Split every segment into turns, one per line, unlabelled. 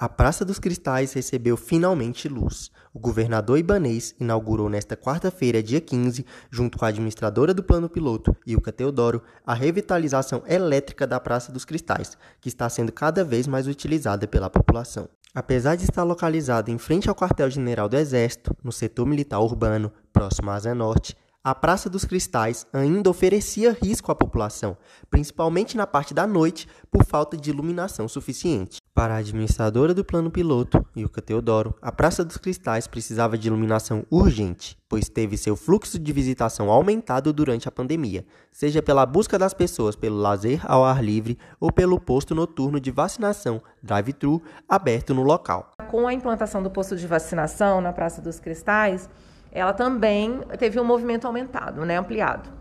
A Praça dos Cristais recebeu finalmente luz. O governador Ibanês inaugurou nesta quarta-feira, dia 15, junto com a administradora do plano piloto, Ilka Teodoro, a revitalização elétrica da Praça dos Cristais, que está sendo cada vez mais utilizada pela população. Apesar de estar localizada em frente ao quartel-general do Exército, no setor militar urbano, próximo à Asa Norte, a Praça dos Cristais ainda oferecia risco à população, principalmente na parte da noite, por falta de iluminação suficiente. Para a administradora do plano piloto, Ilka Teodoro, a Praça dos Cristais precisava de iluminação urgente, pois teve seu fluxo de visitação aumentado durante a pandemia, seja pela busca das pessoas pelo lazer ao ar livre ou pelo posto noturno de vacinação drive-thru aberto no local.
Com a implantação do posto de vacinação na Praça dos Cristais, ela também teve um movimento aumentado, né, ampliado.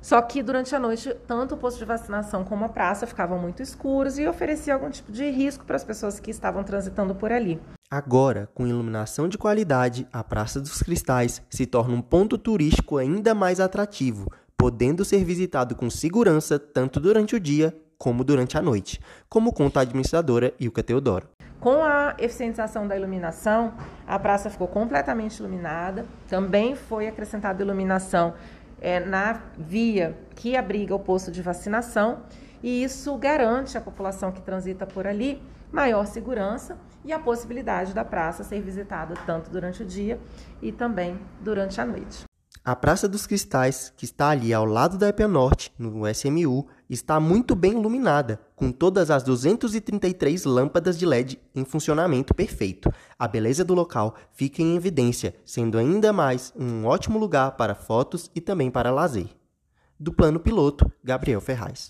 Só que durante a noite, tanto o posto de vacinação como a praça ficavam muito escuros e oferecia algum tipo de risco para as pessoas que estavam transitando por ali.
Agora, com iluminação de qualidade, a Praça dos Cristais se torna um ponto turístico ainda mais atrativo, podendo ser visitado com segurança tanto durante o dia como durante a noite, como conta a administradora Ilka Teodoro.
Com a eficientização da iluminação, a praça ficou completamente iluminada. Também foi acrescentada iluminação é, na via que abriga o posto de vacinação, e isso garante à população que transita por ali maior segurança e a possibilidade da praça ser visitada tanto durante o dia e também durante a noite.
A Praça dos Cristais, que está ali ao lado da EPA Norte, no SMU, está muito bem iluminada, com todas as 233 lâmpadas de LED em funcionamento perfeito. A beleza do local fica em evidência, sendo ainda mais um ótimo lugar para fotos e também para lazer. Do plano piloto, Gabriel Ferraz.